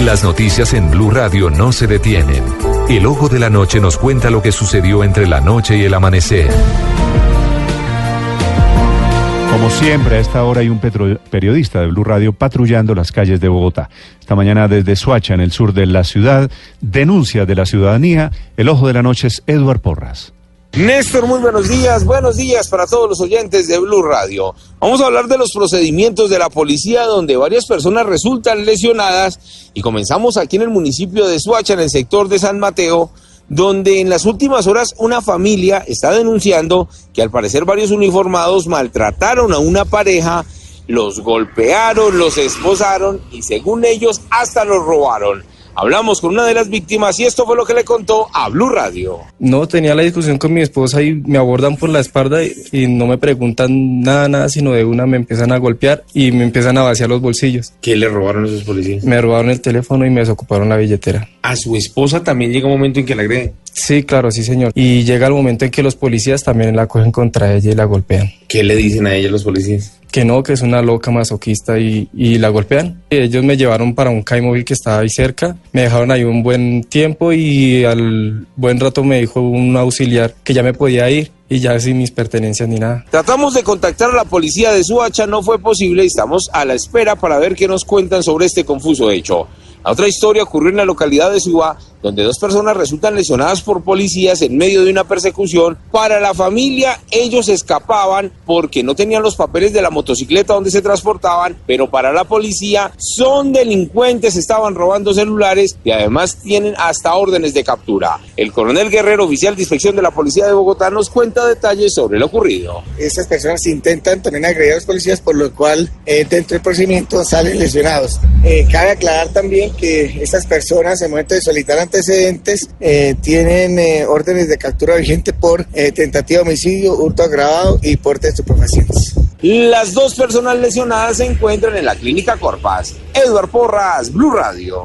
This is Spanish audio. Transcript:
Las noticias en Blue Radio no se detienen. El ojo de la noche nos cuenta lo que sucedió entre la noche y el amanecer. Como siempre, a esta hora hay un periodista de Blue Radio patrullando las calles de Bogotá. Esta mañana desde Suacha, en el sur de la ciudad, denuncia de la ciudadanía. El ojo de la noche es Eduard Porras. Néstor, muy buenos días. Buenos días para todos los oyentes de Blue Radio. Vamos a hablar de los procedimientos de la policía donde varias personas resultan lesionadas y comenzamos aquí en el municipio de Suacha, en el sector de San Mateo, donde en las últimas horas una familia está denunciando que al parecer varios uniformados maltrataron a una pareja, los golpearon, los esposaron y según ellos hasta los robaron. Hablamos con una de las víctimas y esto fue lo que le contó a Blue Radio. No, tenía la discusión con mi esposa y me abordan por la espalda y, y no me preguntan nada, nada, sino de una me empiezan a golpear y me empiezan a vaciar los bolsillos. ¿Qué le robaron esos policías? Me robaron el teléfono y me desocuparon la billetera. A su esposa también llega un momento en que la agrede. Sí, claro, sí, señor. Y llega el momento en que los policías también la cogen contra ella y la golpean. ¿Qué le dicen a ella los policías? Que no, que es una loca masoquista y, y la golpean. Ellos me llevaron para un CAI móvil que estaba ahí cerca, me dejaron ahí un buen tiempo y al buen rato me dijo un auxiliar que ya me podía ir y ya sin mis pertenencias ni nada. Tratamos de contactar a la policía de Suacha, no fue posible y estamos a la espera para ver qué nos cuentan sobre este confuso hecho. La otra historia ocurrió en la localidad de Suba, donde dos personas resultan lesionadas por policías en medio de una persecución. Para la familia, ellos escapaban porque no tenían los papeles de la motocicleta donde se transportaban, pero para la policía son delincuentes, estaban robando celulares y además tienen hasta órdenes de captura. El coronel Guerrero, oficial de inspección de la policía de Bogotá, nos cuenta detalles sobre lo ocurrido. Estas personas intentan también agredir a los policías, por lo cual eh, dentro del procedimiento salen lesionados. Eh, cabe aclarar también que estas personas, en momento de solicitar antecedentes, eh, tienen órdenes de captura vigente por tentativa de homicidio, hurto agravado y porte de estupefacientes. Las dos personas lesionadas se encuentran en la clínica Corpas. Edward Porras, Blue Radio.